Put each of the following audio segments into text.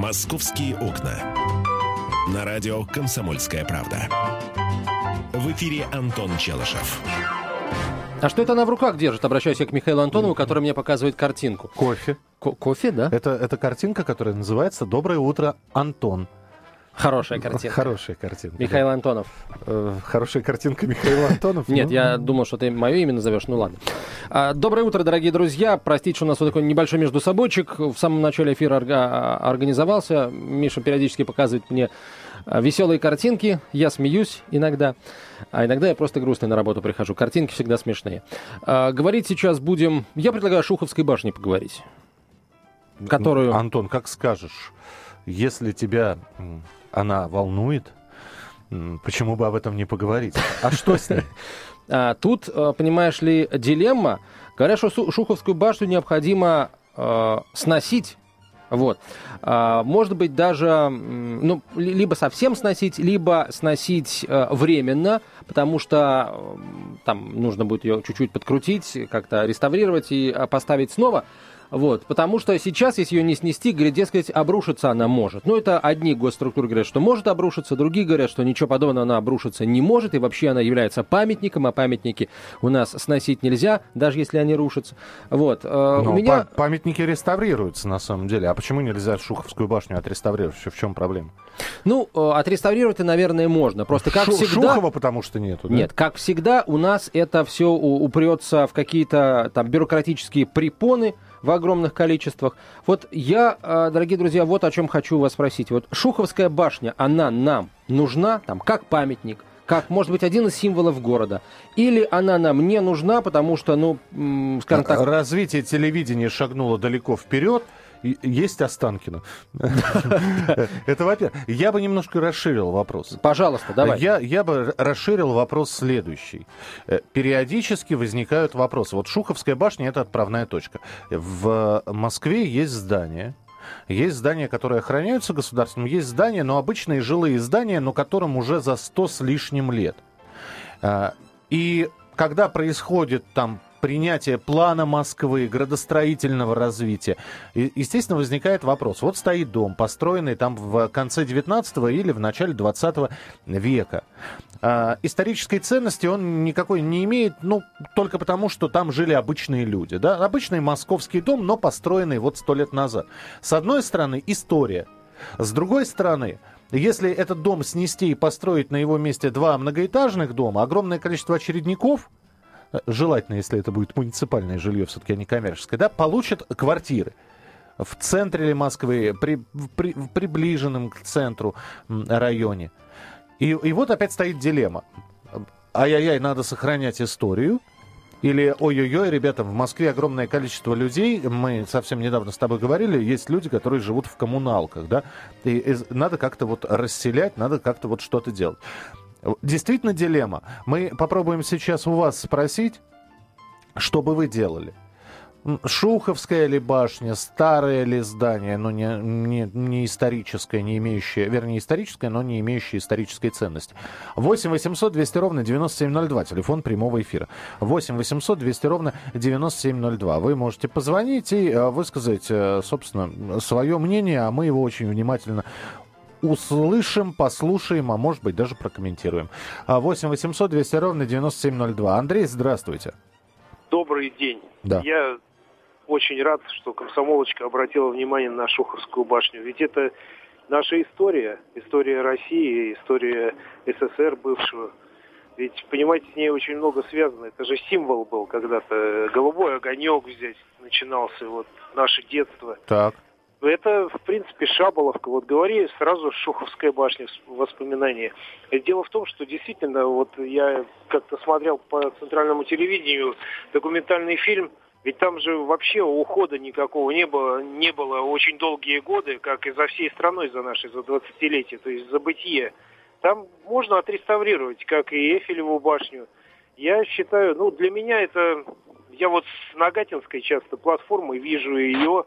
«Московские окна». На радио «Комсомольская правда». В эфире Антон Челышев. А что это она в руках держит? Обращаюсь я к Михаилу Антонову, который мне показывает картинку. Кофе. Ко- кофе, да? Это, это картинка, которая называется «Доброе утро, Антон». Хорошая картинка. Хорошая картинка. Михаил Антонов. да. Э, Хорошая картинка Михаила Антонов. Нет, Ну, я думал, что ты мое имя назовешь. Ну ладно. А, Доброе утро, дорогие друзья. Простите, что у нас вот такой небольшой между собойчик. В самом начале эфира орга- организовался. Миша периодически показывает мне а, веселые картинки. Я смеюсь иногда. А иногда я просто грустный на работу прихожу. Картинки всегда смешные. А, Говорить сейчас будем... Я предлагаю о Шуховской башне поговорить. Которую... Антон, как скажешь, если тебя она волнует, почему бы об этом не поговорить? А что с ней? А, тут, э, понимаешь ли, дилемма. Говорят, что Шуховскую башню необходимо э, сносить. Вот. А, может быть, даже ну, ли- либо совсем сносить, либо сносить э, временно, потому что там нужно будет ее чуть-чуть подкрутить, как-то реставрировать и поставить снова. Вот, потому что сейчас, если ее не снести, говорят, дескать, обрушиться она может. Ну, это одни госструктуры говорят, что может обрушиться, другие говорят, что ничего подобного она обрушиться не может, и вообще она является памятником, а памятники у нас сносить нельзя, даже если они рушатся. Вот, э, Ну, у меня... па- памятники реставрируются на самом деле. А почему нельзя Шуховскую башню отреставрировать? В чем проблема? Ну, э, отреставрировать-то, наверное, можно. Просто, как Шу- всегда... Шухова потому что нету, да? Нет, как всегда, у нас это все упрется в какие-то там бюрократические препоны в огромных количествах. Вот я, э, дорогие друзья, вот о чем хочу вас спросить. Вот Шуховская башня, она нам нужна там как памятник, как, может быть, один из символов города? Или она нам не нужна, потому что, ну, скажем так, Развитие телевидения шагнуло далеко вперед. Есть Останкино. Это во-первых. Я бы немножко расширил вопрос. пожалуйста, давай. Я, я бы расширил вопрос следующий. Э, Периодически возникают вопросы. Вот Шуховская башня – это отправная точка. В Москве есть здания, есть здания, которые охраняются государством, есть здания, но обычные жилые здания, но которым уже за сто с лишним лет. А, И когда происходит там принятие плана Москвы, градостроительного развития, и- естественно, возникает вопрос. Вот стоит дом, построенный там в конце 19 или в начале 20 века. А, исторической ценности он никакой не имеет, ну, только потому, что там жили обычные люди. Да? Обычный московский дом, но построенный вот сто лет назад. С одной стороны, история. С другой стороны, если этот дом снести и построить на его месте два многоэтажных дома, огромное количество очередников, э, желательно, если это будет муниципальное жилье, все-таки, а не коммерческое, да, получат квартиры. В центре ли Москвы, при, при- в приближенном к центру районе. И, и вот опять стоит дилемма. Ай-яй-яй, надо сохранять историю. Или, ой-ой-ой, ребята, в Москве огромное количество людей, мы совсем недавно с тобой говорили, есть люди, которые живут в коммуналках, да, и, и надо как-то вот расселять, надо как-то вот что-то делать. Действительно дилемма. Мы попробуем сейчас у вас спросить, что бы вы делали. Шуховская ли башня, старое ли здание, но не, не, не историческое, не имеющее, вернее, историческое, но не имеющее исторической ценности. 8 800 200 ровно 9702, телефон прямого эфира. 8 800 200 ровно 9702. Вы можете позвонить и э, высказать, э, собственно, свое мнение, а мы его очень внимательно услышим, послушаем, а может быть даже прокомментируем. А 8 800 200 ровно 9702. Андрей, здравствуйте. Добрый день. Да. Я очень рад, что комсомолочка обратила внимание на Шуховскую башню. Ведь это наша история, история России, история СССР бывшего. Ведь, понимаете, с ней очень много связано. Это же символ был когда-то. Голубой огонек здесь начинался, вот наше детство. Так. Это, в принципе, Шаболовка. Вот говори сразу Шуховская башня в воспоминания. Дело в том, что действительно, вот я как-то смотрел по центральному телевидению документальный фильм, ведь там же вообще ухода никакого не было, не было очень долгие годы, как и за всей страной, за нашей, за 20-летие, то есть за бытие. Там можно отреставрировать, как и Эйфелеву башню. Я считаю, ну, для меня это... Я вот с Нагатинской часто платформы вижу ее,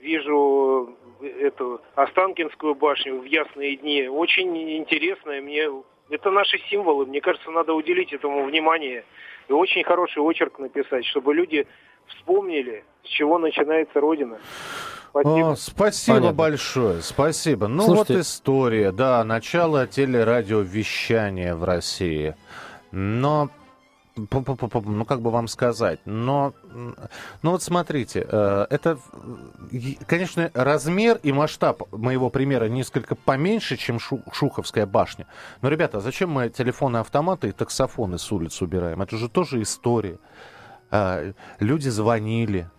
вижу эту Останкинскую башню в ясные дни. Очень интересная мне. Это наши символы. Мне кажется, надо уделить этому внимание. И очень хороший очерк написать, чтобы люди вспомнили, с чего начинается Родина. Спасибо, О, спасибо Понятно. большое, спасибо. Ну Слушайте... вот история, да, начало телерадиовещания в России. Но ну как бы вам сказать, но, ну вот смотрите, э, это, конечно, размер и масштаб моего примера несколько поменьше, чем Шуховская башня. Но, ребята, а зачем мы телефоны, автоматы и таксофоны с улиц убираем? Это же тоже история. Э, люди звонили,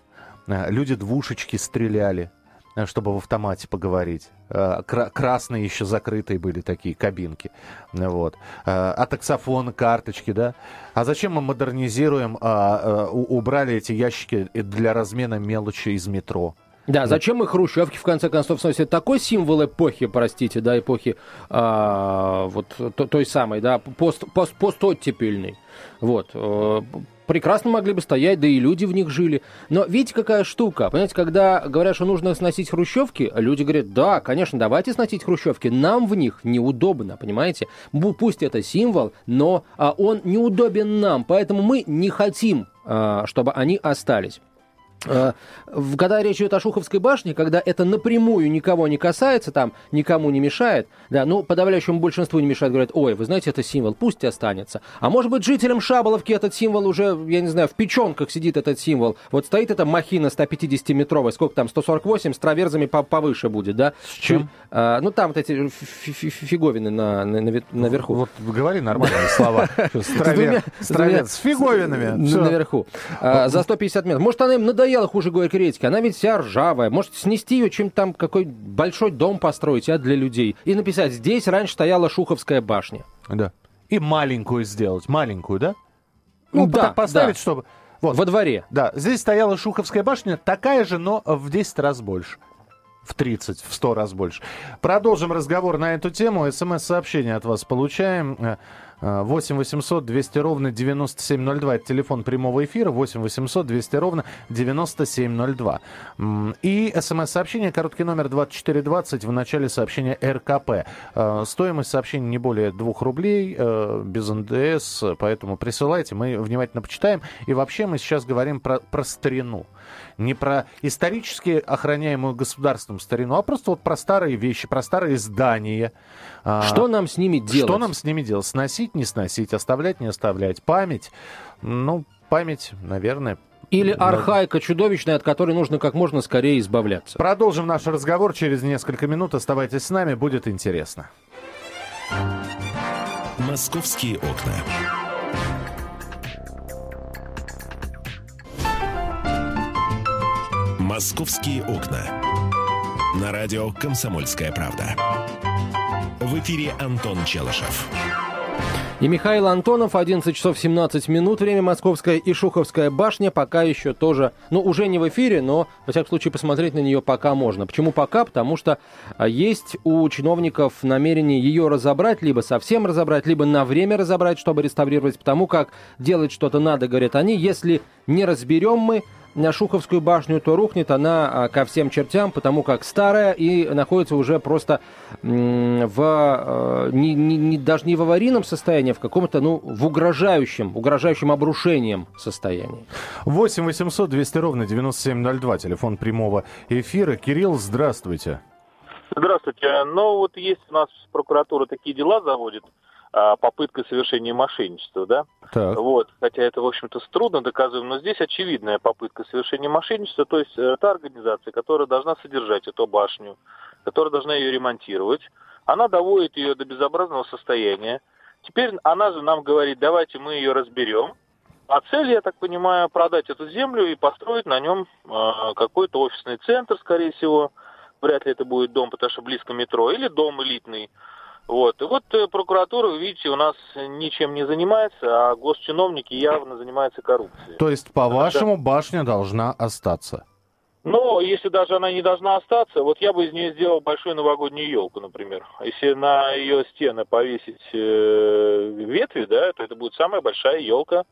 э, люди двушечки стреляли. Э, чтобы в автомате поговорить. Э, красные еще закрытые были такие кабинки. Вот. Э, а таксофон, карточки, да? А зачем мы модернизируем, а, убрали эти ящики для размена мелочи из метро? Да, зачем мы хрущевки, в конце концов, сносят? Такой символ эпохи, простите, да, эпохи а, вот той самой, да, пост, пост, постоттепельной. Вот прекрасно могли бы стоять, да и люди в них жили. Но видите, какая штука? Понимаете, когда говорят, что нужно сносить хрущевки, люди говорят, да, конечно, давайте сносить хрущевки, нам в них неудобно, понимаете? Пусть это символ, но а, он неудобен нам, поэтому мы не хотим, а, чтобы они остались. Э, когда речь идет о Шуховской башне, когда это напрямую никого не касается, там никому не мешает, да, ну, подавляющему большинству не мешает, говорят, ой, вы знаете, это символ, пусть останется. А может быть, жителям Шаболовки этот символ уже, я не знаю, в печенках сидит этот символ. Вот стоит эта махина 150-метровая, сколько там, 148, с траверзами повыше будет, да? С чем? А, ну, там вот эти фиговины на, на, наверху. Вот говори нормальные слова. С фиговинами. Наверху. А, за 150 метров. Может, она им надоела надоело, хуже горькой редьки. Она ведь вся ржавая. Может, снести ее, чем там какой большой дом построить, а, для людей. И написать, здесь раньше стояла Шуховская башня. Да. И маленькую сделать. Маленькую, да? Ну, да, поставить, да. чтобы... Вот. Во дворе. Да, здесь стояла Шуховская башня, такая же, но в 10 раз больше. В 30, в 100 раз больше. Продолжим разговор на эту тему. СМС-сообщение от вас получаем. 8 800 200 ровно 9702. Это телефон прямого эфира. 8 800 200 ровно 9702. И смс-сообщение, короткий номер 2420 в начале сообщения РКП. А, стоимость сообщения не более 2 рублей, э, без НДС, поэтому присылайте, мы внимательно почитаем. И вообще мы сейчас говорим про, про старину не про исторически охраняемую государством старину, а просто вот про старые вещи, про старые здания. А, что нам с ними делать? Что нам с ними делать? Сносить, не сносить, оставлять, не оставлять. Память, ну, память, наверное, или архаика чудовищная, от которой нужно как можно скорее избавляться. Продолжим наш разговор через несколько минут. Оставайтесь с нами, будет интересно. Московские окна. «Московские окна». На радио «Комсомольская правда». В эфире Антон Челышев. И Михаил Антонов, 11 часов 17 минут, время Московская и Шуховская башня пока еще тоже, ну, уже не в эфире, но, во всяком случае, посмотреть на нее пока можно. Почему пока? Потому что а, есть у чиновников намерение ее разобрать, либо совсем разобрать, либо на время разобрать, чтобы реставрировать, потому как делать что-то надо, говорят они, если не разберем мы, Шуховскую башню, то рухнет она а, ко всем чертям, потому как старая и находится уже просто в, а, не, не, даже не в аварийном состоянии, а в каком-то, ну, в угрожающем, угрожающем обрушением состоянии. 8 800 200 ровно 9702, телефон прямого эфира. Кирилл, здравствуйте. Здравствуйте. Ну, вот есть у нас прокуратура такие дела заводит, попытка совершения мошенничества, да? Так. Вот, хотя это, в общем-то, трудно доказываем, но здесь очевидная попытка совершения мошенничества, то есть э, та организация, которая должна содержать эту башню, которая должна ее ремонтировать, она доводит ее до безобразного состояния. Теперь она же нам говорит, давайте мы ее разберем, а цель, я так понимаю, продать эту землю и построить на нем э, какой-то офисный центр, скорее всего. Вряд ли это будет дом, потому что близко метро, или дом элитный. Вот. И вот э, прокуратура, вы видите, у нас ничем не занимается, а госчиновники явно занимаются коррупцией. То есть, по-вашему, да. башня должна остаться? Ну, если даже она не должна остаться, вот я бы из нее сделал большую новогоднюю елку, например. Если на ее стены повесить э, ветви, да, то это будет самая большая елка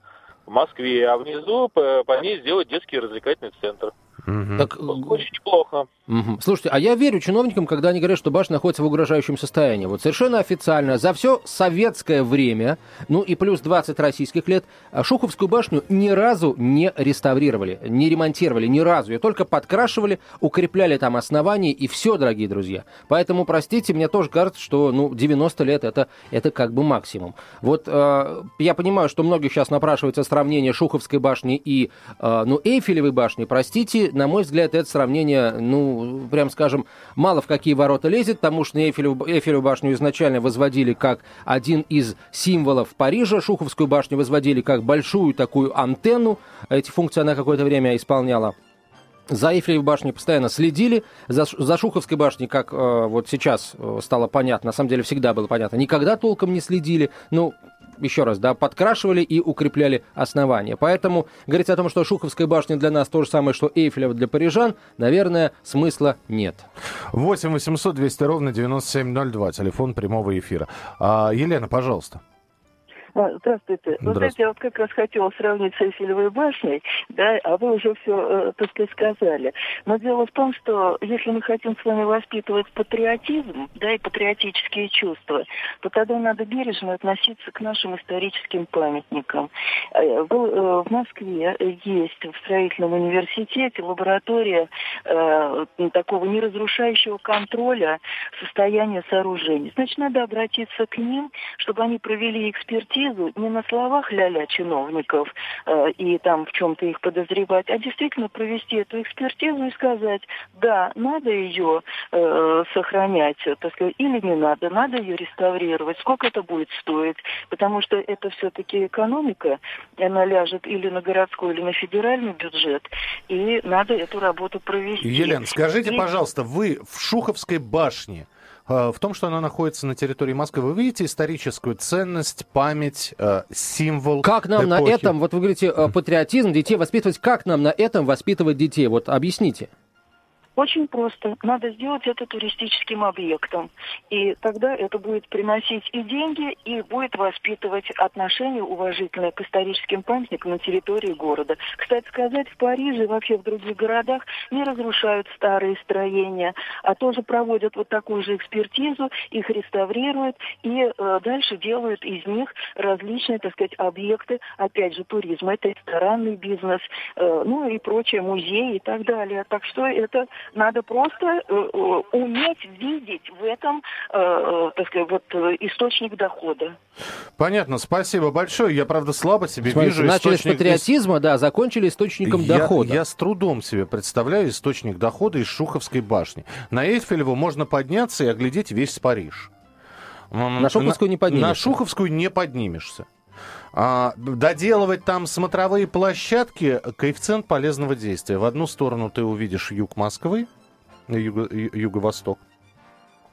в Москве, а внизу по, по ней сделать детский развлекательный центр. Угу. Так... Очень плохо. Угу. Слушайте, а я верю чиновникам, когда они говорят, что башня находится в угрожающем состоянии. Вот совершенно официально за все советское время, ну и плюс 20 российских лет, а Шуховскую башню ни разу не реставрировали, не ремонтировали, ни разу. Ее только подкрашивали, укрепляли там основания и все, дорогие друзья. Поэтому, простите, мне тоже кажется, что ну, 90 лет это, это как бы максимум. Вот э, я понимаю, что многих сейчас напрашивается сравнение Шуховской башни и э, ну, Эйфелевой башни. Простите, на мой взгляд, это сравнение, ну, прям скажем, мало в какие ворота лезет, потому что Эйфелеву, Эйфелеву башню изначально возводили как один из символов Парижа, Шуховскую башню возводили как большую такую антенну. Эти функции она какое-то время исполняла. За Эйфелевой башней постоянно следили, за, за Шуховской башней, как э, вот сейчас э, стало понятно, на самом деле всегда было понятно, никогда толком не следили. Ну, еще раз, да, подкрашивали и укрепляли основания. Поэтому говорить о том, что Шуховская башня для нас то же самое, что Эйфелева для парижан, наверное, смысла нет. 8 800 200 ровно 9702, телефон прямого эфира. А, Елена, пожалуйста. А, здравствуйте. Вы знаете, я вот как раз хотела сравнить с Эйфелевой башней, да, а вы уже все, э, так сказать, сказали. Но дело в том, что если мы хотим с вами воспитывать патриотизм, да, и патриотические чувства, то тогда надо бережно относиться к нашим историческим памятникам. Э, э, в Москве есть в строительном университете лаборатория такого неразрушающего контроля состояния сооружений. Значит, надо обратиться к ним, чтобы они провели экспертизу экспертизу не на словах ля-ля чиновников э, и там в чем-то их подозревать, а действительно провести эту экспертизу и сказать, да, надо ее э, сохранять, так сказать, или не надо, надо ее реставрировать, сколько это будет стоить, потому что это все-таки экономика, она ляжет или на городской, или на федеральный бюджет, и надо эту работу провести. Елена, скажите, и... пожалуйста, вы в Шуховской башне в том, что она находится на территории Москвы. Вы видите историческую ценность, память, э, символ Как нам эпохи? на этом, вот вы говорите, э, патриотизм детей воспитывать, как нам на этом воспитывать детей? Вот объясните. Очень просто. Надо сделать это туристическим объектом. И тогда это будет приносить и деньги, и будет воспитывать отношение уважительное к историческим памятникам на территории города. Кстати сказать, в Париже и вообще в других городах не разрушают старые строения, а тоже проводят вот такую же экспертизу, их реставрируют и э, дальше делают из них различные, так сказать, объекты, опять же, туризма. Это ресторанный бизнес, э, ну и прочее, музеи и так далее. Так что это надо просто э, э, уметь видеть в этом, э, так сказать, вот источник дохода. Понятно, спасибо большое. Я, правда, слабо себе Смотрите, вижу начали источник... с патриотизма, да, закончили источником я, дохода. Я с трудом себе представляю источник дохода из Шуховской башни. На Эйфелеву можно подняться и оглядеть весь Париж. На Шуховскую не поднимешься. На Шуховскую не поднимешься. А, доделывать там смотровые площадки, коэффициент полезного действия. В одну сторону ты увидишь юг Москвы, юго, юго-восток.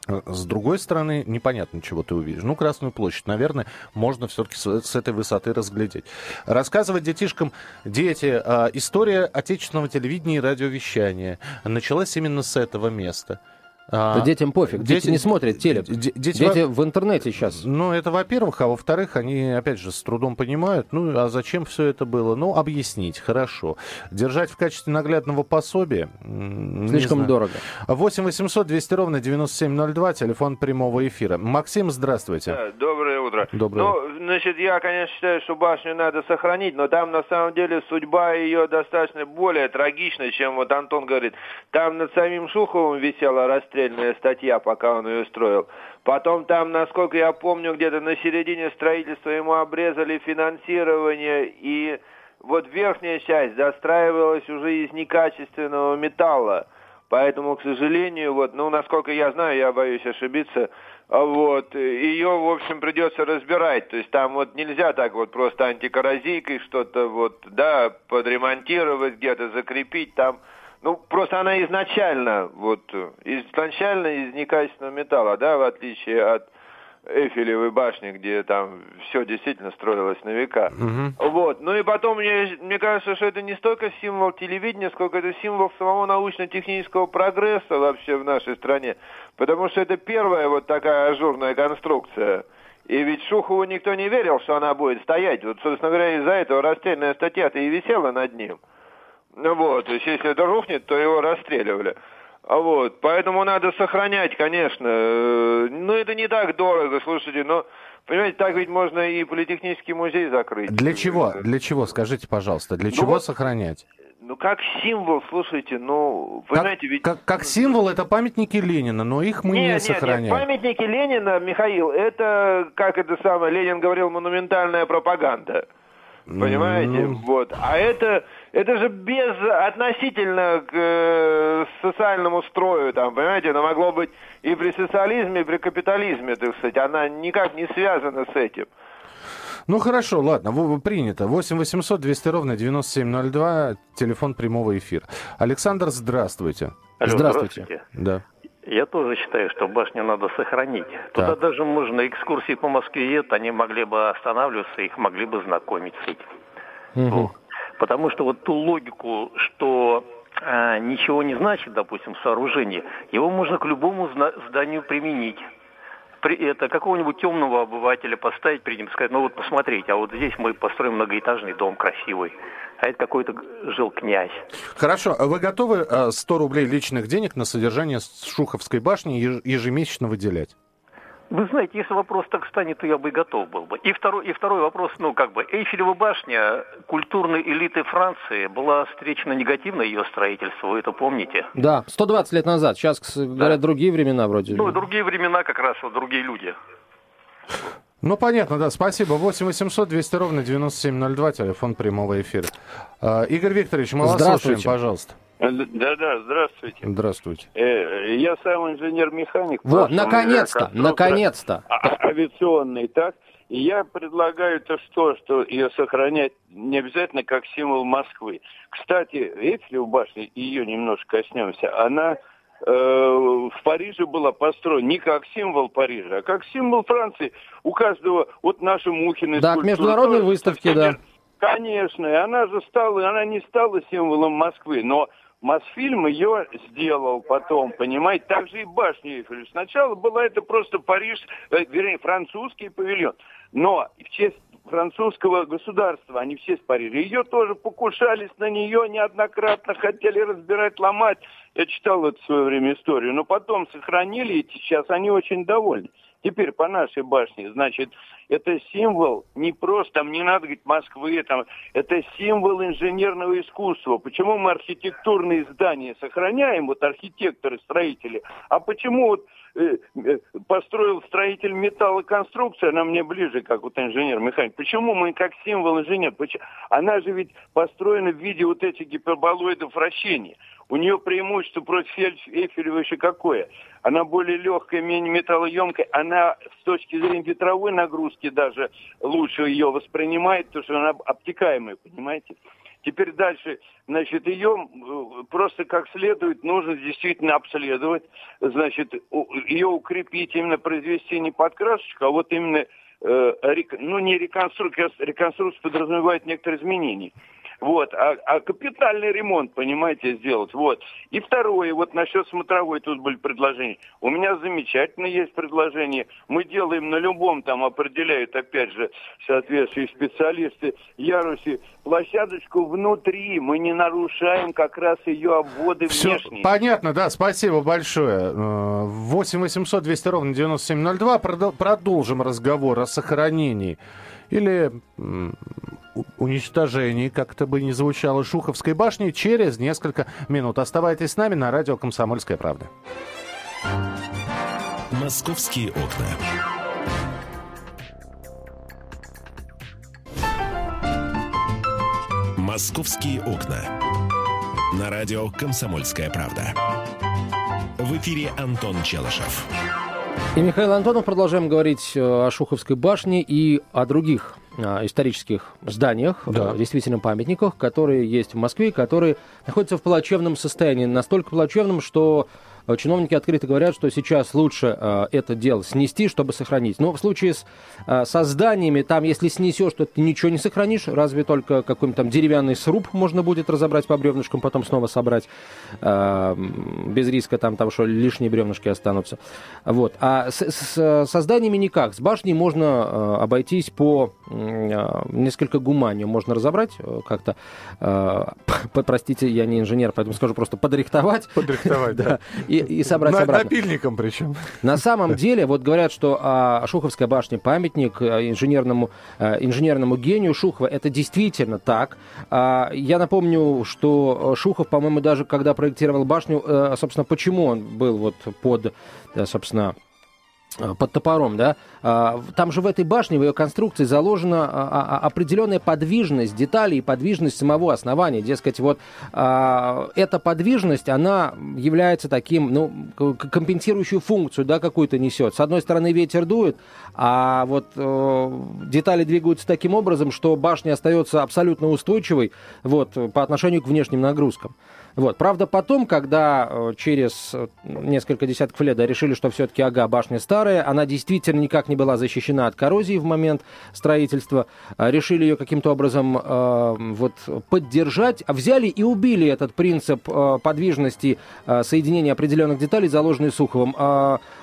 С другой стороны, непонятно, чего ты увидишь. Ну, Красную площадь, наверное, можно все-таки с, с этой высоты разглядеть. Рассказывать детишкам, дети, э, история отечественного телевидения и радиовещания началась именно с этого места – а, да детям пофиг, дети, дети не смотрят телек. Дети, дети в... в интернете сейчас. Ну, это во-первых, а во-вторых, они, опять же, с трудом понимают, ну, а зачем все это было? Ну, объяснить, хорошо. Держать в качестве наглядного пособия... Слишком дорого. 8 800 200 ровно 9702, телефон прямого эфира. Максим, здравствуйте. Да, доброе утро. Доброе ну, значит, я, конечно, считаю, что башню надо сохранить, но там, на самом деле, судьба ее достаточно более трагичная, чем вот Антон говорит. Там над самим Шуховым висела расстрел расстрельная статья, пока он ее строил. Потом там, насколько я помню, где-то на середине строительства ему обрезали финансирование, и вот верхняя часть застраивалась уже из некачественного металла. Поэтому, к сожалению, вот, ну, насколько я знаю, я боюсь ошибиться, вот, ее, в общем, придется разбирать. То есть там вот нельзя так вот просто антикоррозийкой что-то вот, да, подремонтировать, где-то закрепить. Там ну, просто она изначально, вот, изначально из некачественного металла, да, в отличие от Эйфелевой башни, где там все действительно строилось на века. Угу. Вот. Ну и потом, мне, мне кажется, что это не столько символ телевидения, сколько это символ самого научно-технического прогресса вообще в нашей стране. Потому что это первая вот такая ажурная конструкция. И ведь Шухову никто не верил, что она будет стоять. Вот, собственно говоря, из-за этого расстрельная статья-то и висела над ним. Вот, то есть если это рухнет, то его расстреливали. А вот, поэтому надо сохранять, конечно. Э, но это не так дорого, слушайте, но Понимаете, так ведь можно и политехнический музей закрыть. Для чего? Для чего? Скажите, пожалуйста, для ну, чего вот, сохранять? Ну, как символ, слушайте, ну, понимаете, как, ведь... Как, как символ это памятники Ленина, но их мы нет, не сохраняем. Нет, памятники Ленина, Михаил, это, как это самое, Ленин говорил, монументальная пропаганда. Понимаете? Mm. Вот. А это, это же без относительно к э, социальному строю, там, понимаете, это могло быть и при социализме, и при капитализме, так сказать. Она никак не связана с этим. Ну хорошо, ладно, принято. 8 800 200 ровно 9702, телефон прямого эфира. Александр, здравствуйте. Алло, здравствуйте. здравствуйте. Да. Я тоже считаю, что башню надо сохранить. Туда так. даже можно экскурсии по Москве нет, они могли бы останавливаться, их могли бы знакомить с этим. Угу. Потому что вот ту логику, что а, ничего не значит, допустим, сооружение, его можно к любому зданию применить это какого-нибудь темного обывателя поставить перед ним, сказать, ну вот посмотрите, а вот здесь мы построим многоэтажный дом красивый, а это какой-то жил князь. Хорошо, а вы готовы 100 э, рублей личных денег на содержание Шуховской башни ежемесячно выделять? Вы знаете, если вопрос так станет, то я бы и готов был бы. И второй, и второй вопрос, ну, как бы, Эйфелева башня культурной элиты Франции была встречена негативно ее строительство, вы это помните? Да, 120 лет назад. Сейчас, говорят, да. другие времена вроде. Ну, другие времена как раз, вот другие люди. Ну, понятно, да. Спасибо. 8 800 200 ровно 9702, телефон прямого эфира. А, Игорь Викторович, мы вас слушаем, пожалуйста. Да-да, здравствуйте. Здравствуйте. Э, я сам инженер-механик. Вот, наконец-то, наконец-то. А, авиационный, так? И я предлагаю то что, что ее сохранять не обязательно как символ Москвы. Кстати, Эйфелева башня, ее немножко коснемся, она э, в Париже была построена не как символ Парижа, а как символ Франции. У каждого, вот наши Мухины... Да, к международной выставке, да. Конечно, и она же стала, она не стала символом Москвы, но Мосфильм ее сделал потом, понимаете, так же и башня Эйфель. Сначала была это просто Париж, э, вернее, французский павильон, но в честь французского государства, они все с. Ее тоже покушались на нее неоднократно, хотели разбирать, ломать. Я читал это в свое время историю, но потом сохранили, и сейчас они очень довольны. Теперь по нашей башне, значит, это символ не просто, там не надо говорить Москвы, там, это символ инженерного искусства. Почему мы архитектурные здания сохраняем, вот архитекторы, строители, а почему вот э, э, построил строитель металлоконструкция, она мне ближе, как вот инженер-механик. Почему мы как символ инженер? Она же ведь построена в виде вот этих гиперболоидов вращения. У нее преимущество против Эйфелева еще какое? Она более легкая, менее металлоемкая. Она с точки зрения ветровой нагрузки даже лучше ее воспринимает, потому что она обтекаемая, понимаете? Теперь дальше, значит, ее просто как следует нужно действительно обследовать, значит, ее укрепить, именно произвести не подкрасочку, а вот именно, э, ну, не реконструкция, реконструкция подразумевает некоторые изменения. Вот, а, а капитальный ремонт, понимаете, сделать. Вот. И второе, вот насчет смотровой тут были предложения. У меня замечательно есть предложение. Мы делаем на любом, там определяют, опять же, соответствующие специалисты, ярусе, площадочку внутри. Мы не нарушаем как раз ее обводы Все внешние. Понятно, да, спасибо большое. 8 800 200 ровно 9702. Продолжим разговор о сохранении или уничтожении, как это бы ни звучало, Шуховской башни через несколько минут. Оставайтесь с нами на радио «Комсомольская правда». «Московские окна». «Московские окна». На радио «Комсомольская правда». В эфире Антон Челышев. И Михаил Антонов продолжаем говорить э, о Шуховской башне и о других исторических зданиях, да. Э, действительно памятниках, которые есть в Москве, которые находятся в плачевном состоянии. Настолько плачевном, что чиновники открыто говорят, что сейчас лучше это дело снести, чтобы сохранить. Но в случае с, со зданиями, там, если снесешь, то ты ничего не сохранишь, разве только какой-нибудь там деревянный сруб можно будет разобрать по бревнышкам, потом снова собрать, без риска там того, что лишние бревнышки останутся. Вот. А с, с, со зданиями никак. С башней можно обойтись по несколько гуманию. Можно разобрать как-то, простите, я не инженер, поэтому скажу просто подрихтовать. Подрихтовать, да. И, и собрать На, обратно. Напильником причем. На самом деле, вот говорят, что а, Шуховская башня памятник а, инженерному, а, инженерному гению Шухова. Это действительно так. А, я напомню, что Шухов, по-моему, даже когда проектировал башню, а, собственно, почему он был вот под, собственно, Э, под топором, да, а, там же в этой башне, в ее конструкции заложена а, а, определенная подвижность деталей и подвижность самого основания. Дескать, вот эта подвижность, она является таким, ну, компенсирующую функцию, да, какую-то несет. С одной стороны, ветер дует, а вот э, детали двигаются таким образом, что башня остается абсолютно устойчивой, вот, по отношению к внешним нагрузкам. Вот. Правда, потом, когда э, через э, несколько десятков лет решили, что все-таки, ага, башня старая, она действительно никак не была защищена от коррозии в момент строительства, э, решили ее каким-то образом э, вот, поддержать, взяли и убили этот принцип э, подвижности э, соединения определенных деталей, заложенный Суховым.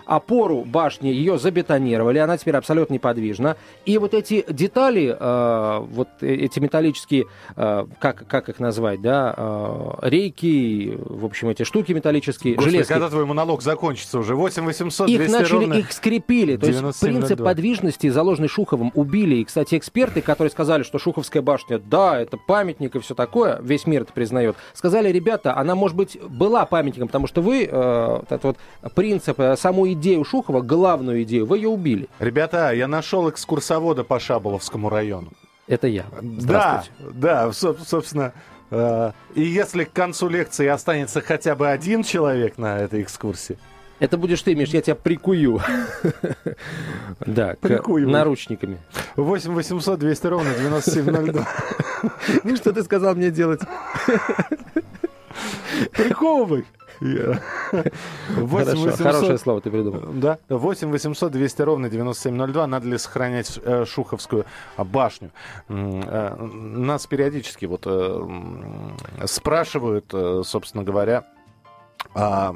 Э, опору башни ее забетонировали, она теперь абсолютно неподвижна. И вот эти детали, э, вот эти металлические, э, как, как их назвать, да, э, рейки, в общем, эти штуки металлические, Господи, железки. когда твой монолог закончится уже? 8 800 Их начали, ровно... их скрепили. То есть принцип 02. подвижности, заложенный Шуховым, убили. И, кстати, эксперты, которые сказали, что Шуховская башня, да, это памятник и все такое, весь мир это признает, сказали, ребята, она, может быть, была памятником, потому что вы э, этот вот принцип, э, саму идею Шухова, главную идею, вы ее убили. Ребята, я нашел экскурсовода по Шаболовскому району. Это я. Да, да, собственно. Э, и если к концу лекции останется хотя бы один человек на этой экскурсии, это будешь ты, Миш, я тебя прикую. Да, прикую. наручниками. 8 800 200 ровно 9702. Ну, что ты сказал мне делать? Приковывай. 8 800... Хорошее слово ты придумал. Да. 8 800 200 ровно 9702. Надо ли сохранять э, Шуховскую башню? Э, нас периодически вот э, спрашивают, э, собственно говоря, а,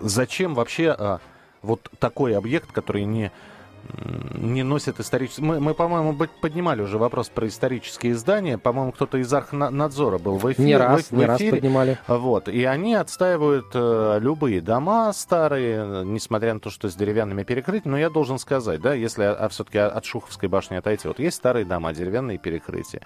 зачем вообще а, вот такой объект, который не не носят исторические... Мы, мы, по-моему, поднимали уже вопрос про исторические издания. По-моему, кто-то из Архнадзора был в эфире. Не раз, в, не раз поднимали. Вот. И они отстаивают э, любые дома старые, несмотря на то, что с деревянными перекрытиями. Но я должен сказать, да, если а, все-таки от Шуховской башни отойти. Вот есть старые дома, деревянные перекрытия.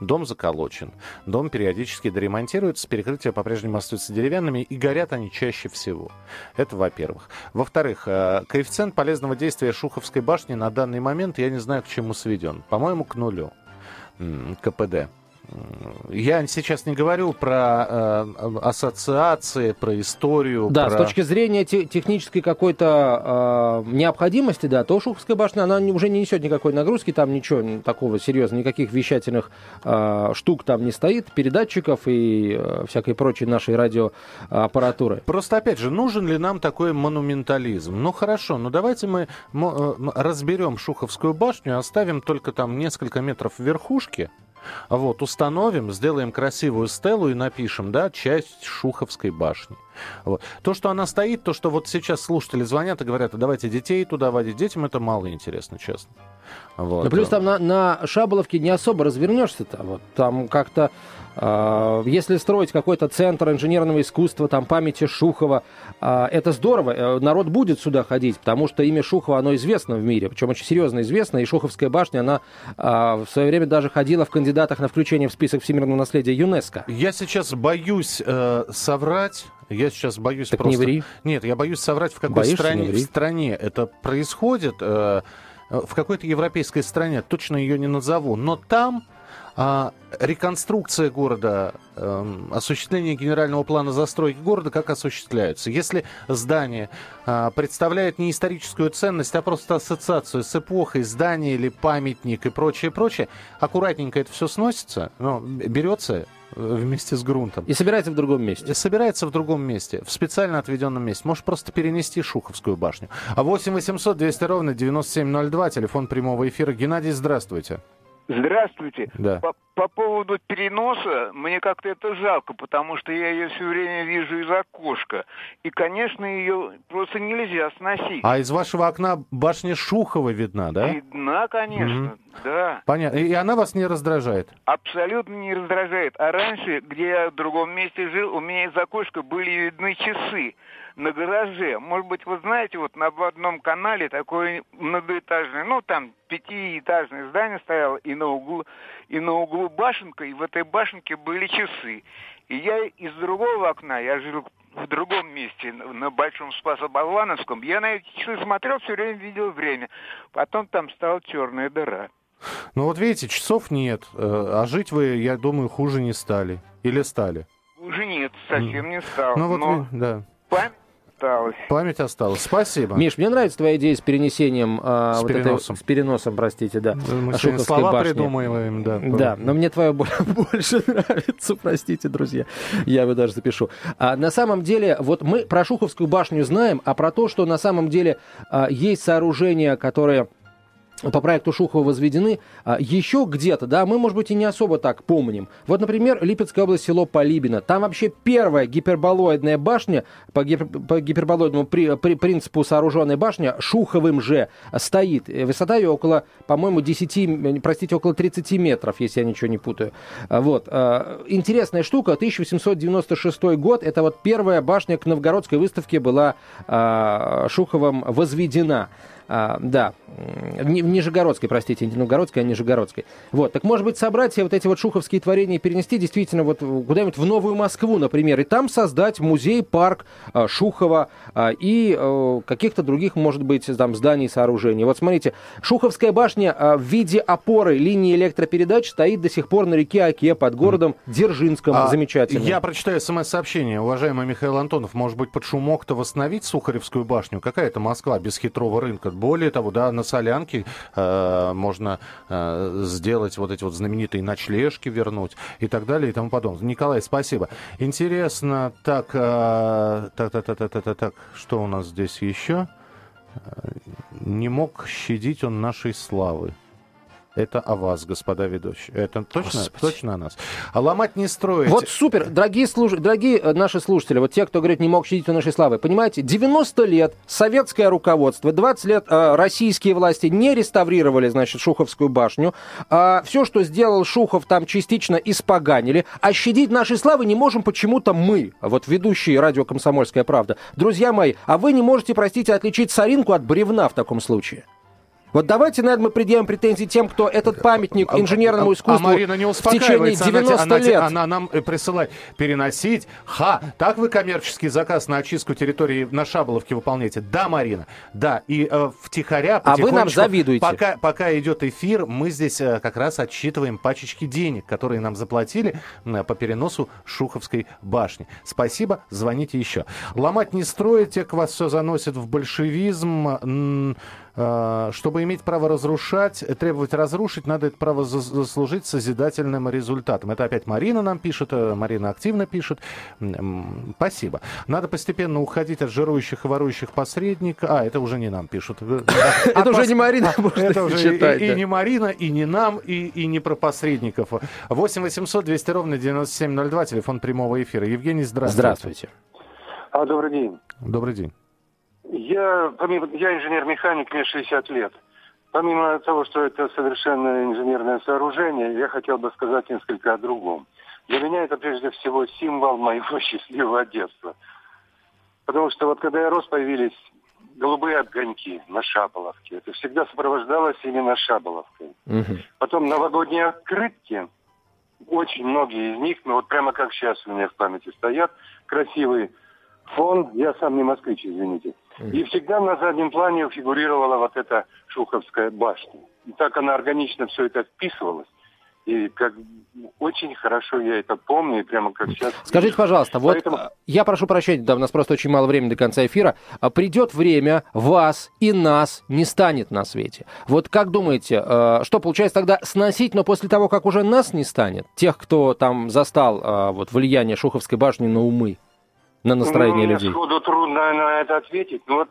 Дом заколочен. Дом периодически доремонтируется, перекрытия по-прежнему остаются деревянными, и горят они чаще всего. Это во-первых. Во-вторых, э, коэффициент полезного действия Шуховской башни на данный момент, я не знаю, к чему сведен. По-моему, к нулю. КПД. Я сейчас не говорю про э, ассоциации, про историю. Да, про... с точки зрения те- технической какой-то э, необходимости, да, то Шуховская башня, она уже не несет никакой нагрузки, там ничего такого серьезного, никаких вещательных э, штук там не стоит, передатчиков и э, всякой прочей нашей радиоаппаратуры. Просто, опять же, нужен ли нам такой монументализм? Ну, хорошо, ну давайте мы э, разберем Шуховскую башню, оставим только там несколько метров верхушки, вот, установим, сделаем красивую стелу и напишем, да, часть Шуховской башни. Вот. То, что она стоит, то, что вот сейчас слушатели звонят и говорят, а давайте детей туда водить, детям это мало интересно, честно. Вот. Ну, плюс там на, на Шаболовке не особо развернешься-то. Вот, там как-то а, если строить какой-то центр инженерного искусства, там памяти Шухова, а, это здорово, э, народ будет сюда ходить, потому что имя Шухова, оно известно в мире, причем очень серьезно известно, и Шуховская башня, она а, в свое время даже ходила в кандидатах на включение в список всемирного наследия ЮНЕСКо. Я сейчас боюсь э, соврать, я сейчас боюсь так просто... не ври. Нет, я боюсь соврать, в какой Боишься, стране, в стране это происходит, э, в какой-то европейской стране, точно ее не назову, но там а реконструкция города, э, осуществление генерального плана застройки города, как осуществляется? Если здание э, представляет не историческую ценность, а просто ассоциацию с эпохой, здание или памятник и прочее, прочее, аккуратненько это все сносится, ну, берется вместе с грунтом. И собирается в другом месте. И собирается в другом месте, в специально отведенном месте. Можешь просто перенести Шуховскую башню. А 8 800 200 ровно 9702, телефон прямого эфира. Геннадий, здравствуйте. Здравствуйте. Да. По, по поводу переноса, мне как-то это жалко, потому что я ее все время вижу из окошка. И, конечно, ее просто нельзя сносить. А из вашего окна башня Шухова видна, да? Видна, конечно, угу. да. Понятно. И она вас не раздражает? Абсолютно не раздражает. А раньше, где я в другом месте жил, у меня из окошка были видны часы на гараже. Может быть, вы знаете, вот на одном канале такое многоэтажное, ну, там пятиэтажное здание стояло, и на углу, и на углу башенка, и в этой башенке были часы. И я из другого окна, я жил в другом месте, на Большом Спасо-Болвановском, я на эти часы смотрел, все время видел время. Потом там стала черная дыра. Ну вот видите, часов нет, э, а жить вы, я думаю, хуже не стали. Или стали? Хуже нет, совсем не стал. Ну вот, но... да. Память осталась. Память осталась. Спасибо. Миш, мне нравится твоя идея с перенесением... А, с вот переносом. Этой, с переносом, простите, да. Мы сегодня слова башни. придумываем, да. Да, но мне твоя больше нравится, простите, друзья. Я его даже запишу. А, на самом деле, вот мы про Шуховскую башню знаем, а про то, что на самом деле а, есть сооружения, которые по проекту Шухова возведены, а, еще где-то, да, мы, может быть, и не особо так помним. Вот, например, Липецкая область, село Полибино. Там вообще первая гиперболоидная башня, по, гипер, по гиперболоидному при, при, принципу сооруженная башня, Шуховым же стоит. Высота ее около, по-моему, 10, простите, около 30 метров, если я ничего не путаю. А, вот. А, интересная штука, 1896 год, это вот первая башня к новгородской выставке была Шуховым возведена. А, да, Нижегородской, простите, не Новгородской, а Нижегородской. Вот, так может быть собрать все вот эти вот шуховские творения и перенести действительно вот куда-нибудь в Новую Москву, например, и там создать музей-парк а, Шухова а, и а, каких-то других, может быть, там зданий, сооружений. Вот смотрите, Шуховская башня а, в виде опоры линии электропередач стоит до сих пор на реке Оке под городом Дзержинском. А, Замечательно. Я прочитаю смс-сообщение. Уважаемый Михаил Антонов, может быть, под шумок-то восстановить Сухаревскую башню? Какая это Москва без хитрого рынка? Более того, да, на Солянке э, можно э, сделать вот эти вот знаменитые ночлежки вернуть и так далее и тому подобное. Николай, спасибо. Интересно, так, э, так, так, так, так, так, так, так, что у нас здесь еще? Э, не мог щадить он нашей славы. Это о вас, господа ведущие. Это точно, точно о нас. А ломать не строить. Вот супер, дорогие, служ... дорогие э, наши слушатели, вот те, кто говорит, не мог щадить у нашей славы, понимаете, 90 лет советское руководство, 20 лет э, российские власти не реставрировали, значит, Шуховскую башню. А все, что сделал Шухов, там частично испоганили. А щадить нашей славы не можем почему-то мы, вот ведущие радио «Комсомольская правда». Друзья мои, а вы не можете, простите, отличить соринку от бревна в таком случае? Вот давайте, наверное, мы предъявим претензии тем, кто этот памятник а, инженерному а, искусству а, Марина не в течение 90 она, лет... Она, она нам э, присылает переносить. Ха! Так вы коммерческий заказ на очистку территории на Шаболовке выполняете? Да, Марина, да. И э, втихаря, А вы нам завидуете. Пока, пока идет эфир, мы здесь э, как раз отчитываем пачечки денег, которые нам заплатили э, по переносу Шуховской башни. Спасибо, звоните еще. Ломать не строите, к вас все заносит в большевизм. Э, чтобы иметь право разрушать, требовать разрушить, надо это право заслужить созидательным результатом. Это опять Марина нам пишет, э, Марина активно пишет. Спасибо. Надо постепенно уходить от жирующих и ворующих посредников. А, это уже не нам пишут. Э, это уже не Марина, Это уже и не Марина, и не нам, и не про посредников. 8 800 200 ровно 9702, телефон прямого эфира. Евгений, здравствуйте. Здравствуйте. А, добрый день. Добрый день. Я, помимо, я инженер-механик, мне 60 лет. Помимо того, что это совершенно инженерное сооружение, я хотел бы сказать несколько о другом. Для меня это прежде всего символ моего счастливого детства. Потому что вот когда я рос, появились голубые огоньки на Шаболовке. Это всегда сопровождалось именно Шаболовкой. Угу. Потом новогодние открытки. Очень многие из них, ну вот прямо как сейчас у меня в памяти стоят, красивый фон. Я сам не москвич, извините. И всегда на заднем плане фигурировала вот эта Шуховская башня. И так она органично все это вписывалась. И как очень хорошо я это помню, и прямо как сейчас. Скажите, пожалуйста, Поэтому... вот я прошу прощения, да, у нас просто очень мало времени до конца эфира. А придет время, вас и нас не станет на свете. Вот как думаете, э, что получается тогда сносить, но после того, как уже нас не станет, тех, кто там застал вот влияние Шуховской башни на умы, на настроение ну, людей? Сходу трудно на это ответить, но вот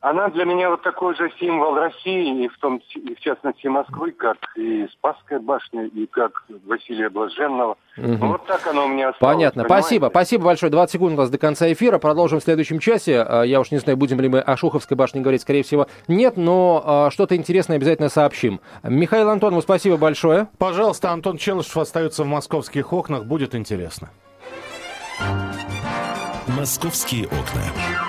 она для меня вот такой же символ России, и в, том, и в частности Москвы, как и Спасская башня, и как Василия Блаженного. Угу. Ну, вот так оно у меня осталось. Понятно. Понимаете? Спасибо. Спасибо большое. 20 секунд у нас до конца эфира. Продолжим в следующем часе. А, я уж не знаю, будем ли мы о Шуховской башне говорить. Скорее всего, нет, но а, что-то интересное обязательно сообщим. Михаил Антонов, спасибо большое. Пожалуйста, Антон Челышев остается в московских окнах. Будет интересно. Московские окна.